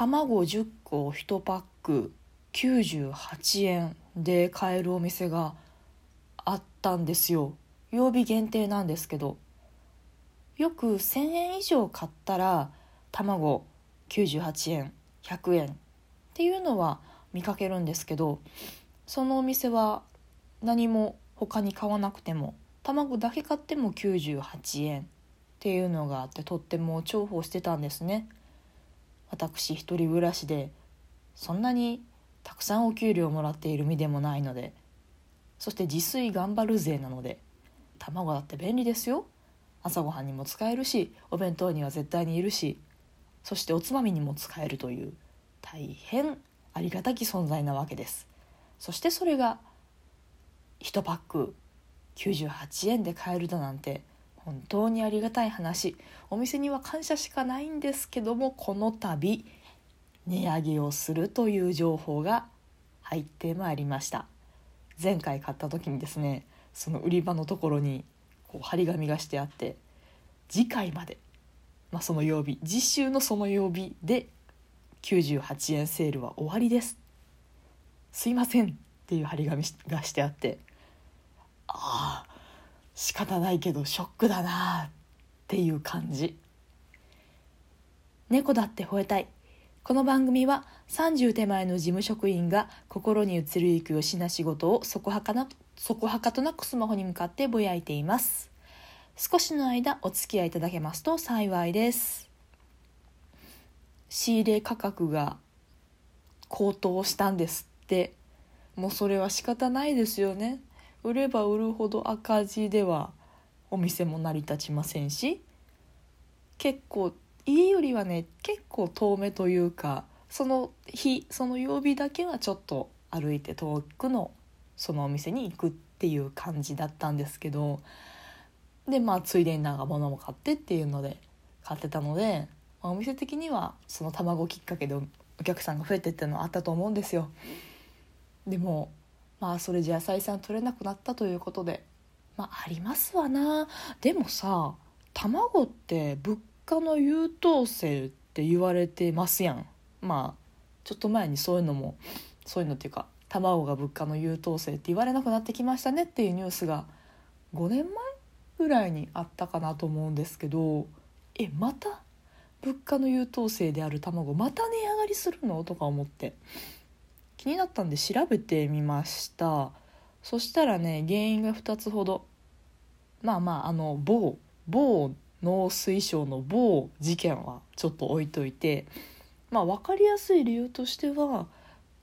卵10個1パック98円で買えるお店があったんですよ。曜日限定なんですけど。よく1,000円以上買ったら卵98円100円っていうのは見かけるんですけどそのお店は何も他に買わなくても卵だけ買っても98円っていうのがあってとっても重宝してたんですね。私一人暮らしでそんなにたくさんお給料もらっている身でもないのでそして自炊頑張るぜなので卵だって便利ですよ。朝ごはんにも使えるしお弁当には絶対にいるしそしておつまみにも使えるという大変ありがたき存在なわけです。そしてそれが1パック98円で買えるだなんて本当にありがたい話。お店には感謝しかないんですけどもこの度値上げをするという情報が入ってまいりました。前回買った時にですねその売り場のところにこう張り紙がしてあって次回まで、まあ、その曜日実習のその曜日で98円セールは終わりです。すいませんっていう張り紙がしてあってああ仕方ないけどショックだなっていう感じ。猫だって吠えたい。この番組は30手前の事務職員が心に移るゆくよしな仕事をそこはかなそこはかとなくスマホに向かってぼやいています。少しの間お付き合いいただけますと幸いです。仕入れ価格が高騰したんですって。もうそれは仕方ないですよね。売れば売るほど赤字ではお店も成り立ちませんし結構家よりはね結構遠目というかその日その曜日だけはちょっと歩いて遠くのそのお店に行くっていう感じだったんですけどでまあついでになんか物も買ってっていうので買ってたので、まあ、お店的にはその卵きっかけでお客さんが増えてっていうのはあったと思うんですよ。でもまあそれじゃ採算取れなくなったということで。まあありますわな。でもさ卵って物価の優等生って言われてますやん。まあちょっと前にそういうのもそういうのっていうか卵が物価の優等生って言われなくなってきましたねっていうニュースが5年前ぐらいにあったかなと思うんですけど。えまた物価の優等生である卵また値上がりするの？とか思って。気になったんで調べてみました。そしたらね原因が2つほど。まあまああの某某農水省の某事件はちょっと置いといて。まあ分かりやすい理由としては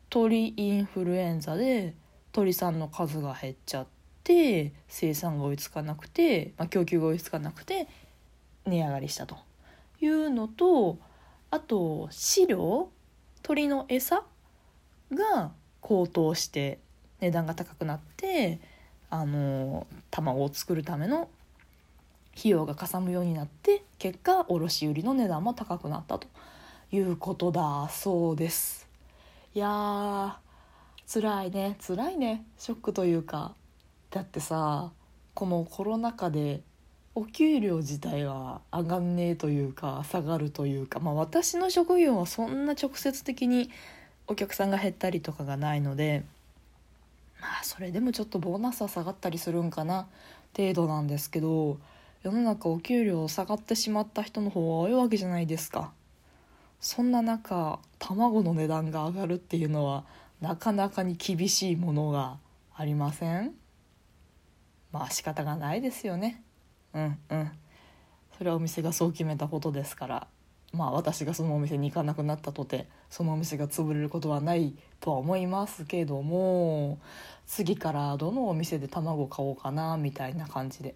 鳥インフルエンザで鳥さんの数が減っちゃって生産が追いつかなくて、まあ、供給が追いつかなくて値上がりしたというのとあと飼料？鳥の餌？が高騰して値段が高くなってあの卵を作るための費用がかさむようになって結果卸売の値段も高くなったということだそうです。いやー辛いね辛いね。ショックというかだってさこのコロナ禍でお給料自体は上がんねえというか下がるというかまあ私の職業はそんな直接的にお客さんが減ったりとかがないのでまあそれでもちょっとボーナスは下がったりするんかな程度なんですけど世の中お給料下がってしまった人の方が多いわけじゃないですか。そんな中卵の値段が上がるっていうのはなかなかに厳しいものがありません？まあ仕方がないですよね。うんうん。それはお店がそう決めたことですから。まあ私がそのお店に行かなくなったとてそのお店が潰れることはないとは思いますけども次からどのお店で卵買おうかなみたいな感じで。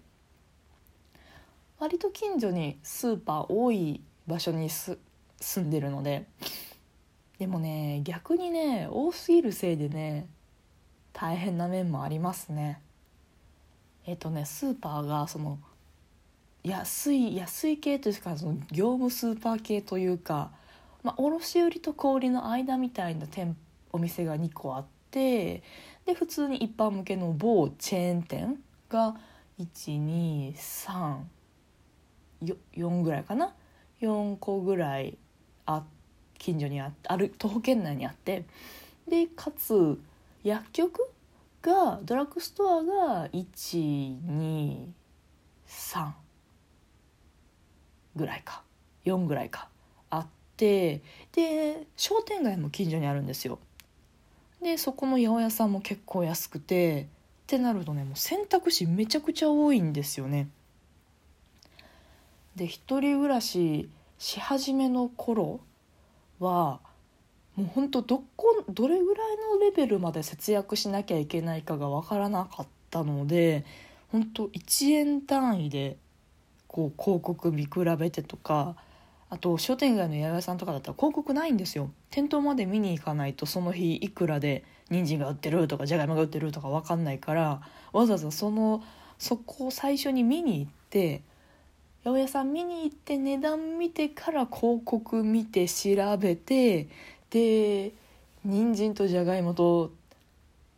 割と近所にスーパー多い場所に住んでるのででもね逆にね多すぎるせいでね大変な面もありますね。えっとねスーパーがその安い安い系というかその業務スーパー系というか、まあ、卸売と小売の間みたいな店お店が2個あってで普通に一般向けの某チェーン店が123 4ぐらいかな？4個ぐらいあ近所にあある徒歩圏内にあってでかつ薬局がドラッグストアが123ぐらいか。4ぐらいか。あってで商店街も近所にあるんですよ。でそこの八百屋さんも結構安くてってなるとねもう選択肢めちゃくちゃ多いんですよね。で一人暮らしし始めの頃はもうほんとどこどれぐらいのレベルまで節約しなきゃいけないかが分からなかったので本当1円単位でこう広告見比べてとかあと商店街の八百屋さんとかだったら広告ないんですよ。店頭まで見に行かないとその日いくらで人参が売ってるとかじゃがいもが売ってるとか分かんないからわざわざそのそこを最初に見に行って八百屋さん見に行って値段見てから広告見て調べてで人参とじゃがいもと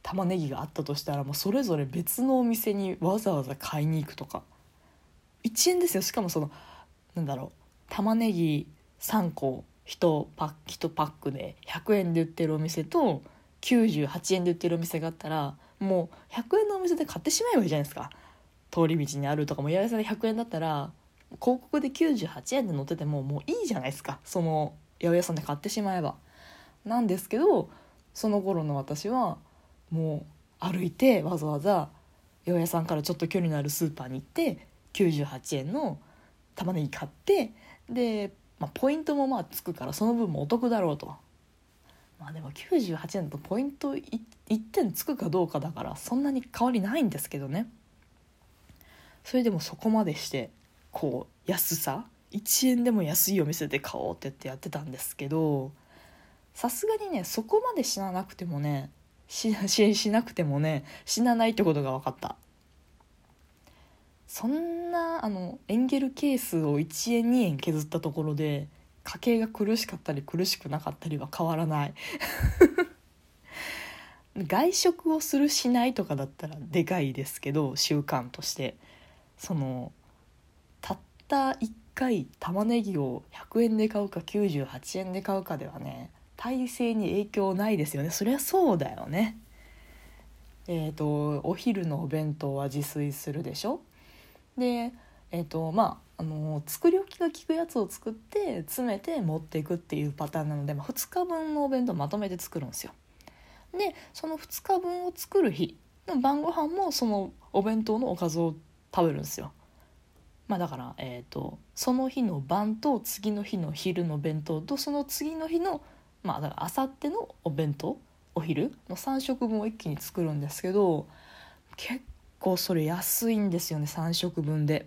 玉ねぎがあったとしたらもうそれぞれ別のお店にわざわざ買いに行くとか。1円ですよ。しかもそのなんだろう。玉ねぎ3個1パッ1パックで100円で売ってるお店と98円で売ってるお店があったらもう100円のお店で買ってしまえばいいじゃないですか。通り道にあるとかも八百屋さんで100円だったら広告で98円で載っててももういいじゃないですか。その八百屋さんで買ってしまえば。なんですけどその頃の私はもう歩いてわざわざ八百屋さんからちょっと距離のあるスーパーに行って98円の玉ねぎ買ってで、まあ、ポイントもまあつくからその分もお得だろうと。まあでも98円だとポイント 1, 1点つくかどうかだからそんなに変わりないんですけどねそれでもそこまでしてこう安さ1円でも安いお店で買おうって言ってやってたんですけどさすがにねそこまで死ななくてもねしししなくてもね死なないってことが分かったそんなあのエンゲル係数を1円2円削ったところで家計が苦しかったり苦しくなかったりは変わらない。外食をするしないとかだったらでかいですけど習慣として。そのたった1回玉ねぎを100円で買うか98円で買うかではね体制に影響ないですよね。そりゃそうだよね。えっ、ー、とお昼のお弁当は自炊するでしょ？でえっ、ー、とまああの作り置きが効くやつを作って詰めて持っていくっていうパターンなので、まあ、2日分のお弁当まとめて作るんですよ。でその2日分を作る日の晩ご飯もそのお弁当のおかずを食べるんですよ。まあだから、えーとその日の晩と次の日の昼の弁当とその次の日のまあだからあさってのお弁当お昼の3食分を一気に作るんですけど結構それ安いんですよね3食分で。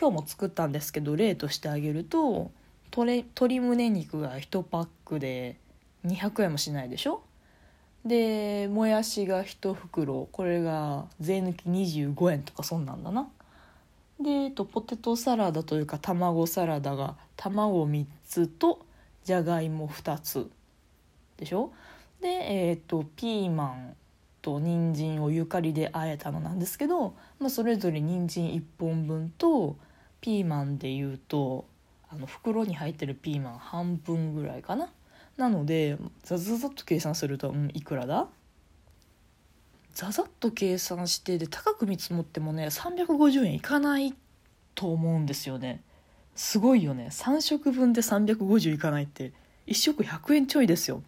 今日も作ったんですけど例としてあげると鶏鶏胸肉が1パックで200円もしないでしょ？でもやしが1袋これが税抜き25円とかそんなんだな。で、と、ポテトサラダというか卵サラダが卵3つとじゃがいも2つでしょ？でえっ、ー、とピーマンと人参をゆかりであえたのなんですけど、まあ、それぞれ人参1本分とピーマンでいうとあの袋に入ってるピーマン半分ぐらいかな。なのでザザザッと計算すると、うん、いくらだ？ザザッと計算してで高く見積もってもね350円いかないと思うんですよね。すごいよね。3食分で350いかないって1食100円ちょいですよ。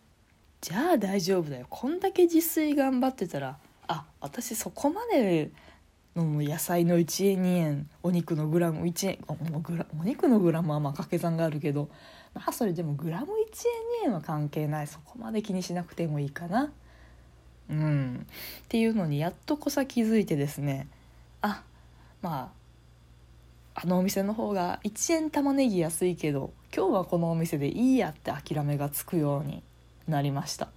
じゃあ大丈夫だよ。こんだけ自炊頑張ってたらあ私そこまでの野菜の1円2円お肉のグラム1円お肉のグラムはまあ掛け算があるけどまあそれでもグラム1円2円は関係ない。そこまで気にしなくてもいいかな。うん。っていうのにやっとこさ気づいてですね。あまああのお店の方が1円玉ねぎ安いけど今日はこのお店でいいやって諦めがつくように。なりました。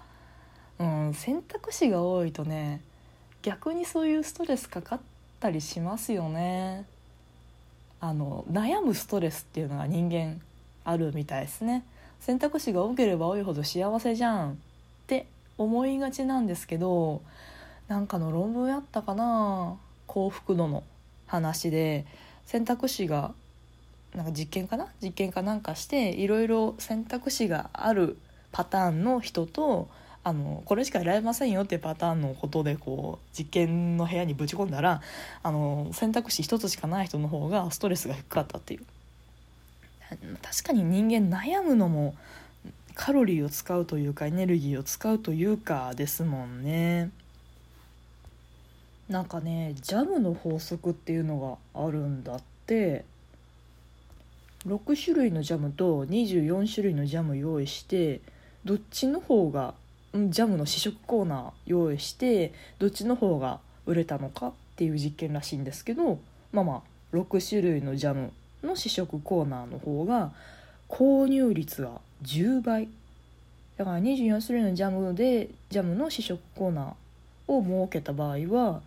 うん選択肢が多いとね逆にそういうストレスかかったりしますよね。あの悩むストレスっていうのが人間あるみたいですね。選択肢が多ければ多いほど幸せじゃんって思いがちなんですけどなんかの論文やったかな幸福度の話で選択肢がなんか実験かな実験かなんかしていろいろ選択肢があるパターンの人とあのこれしか選べませんよっていうパターンのことでこう実験の部屋にぶち込んだらあの選択肢一つしかない人の方がストレスが低かったっていう。確かに人間悩むのもカロリーを使うというかエネルギーを使うというかですもんね。なんかねジャムの法則っていうのがあるんだって。6種類のジャムと24種類のジャム用意してどっちの方がジャムの試食コーナー用意してどっちの方が売れたのかっていう実験らしいんですけどまあまあ6種類のジャムの試食コーナーの方が購入率が10倍。だから24種類のジャムでジャムの試食コーナーを設けた場合は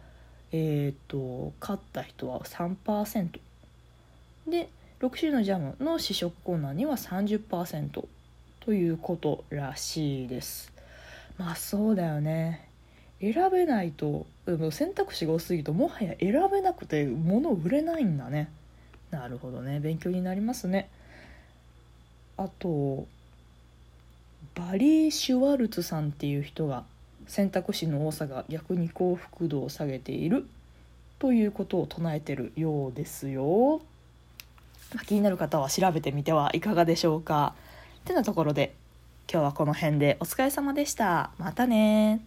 えっ、と買った人は3%で6種類のジャムの試食コーナーには30%ということらしいです。まあそうだよね。選べないと選択肢が多すぎるともはや選べなくて物売れないんだね。なるほどね。勉強になりますね。あとバリー・シュワルツさんっていう人が選択肢の多さが逆に幸福度を下げているということを唱えてるようですよ。気になる方は調べてみてはいかがでしょうか。ってなところで今日はこの辺でお疲れ様でした。またね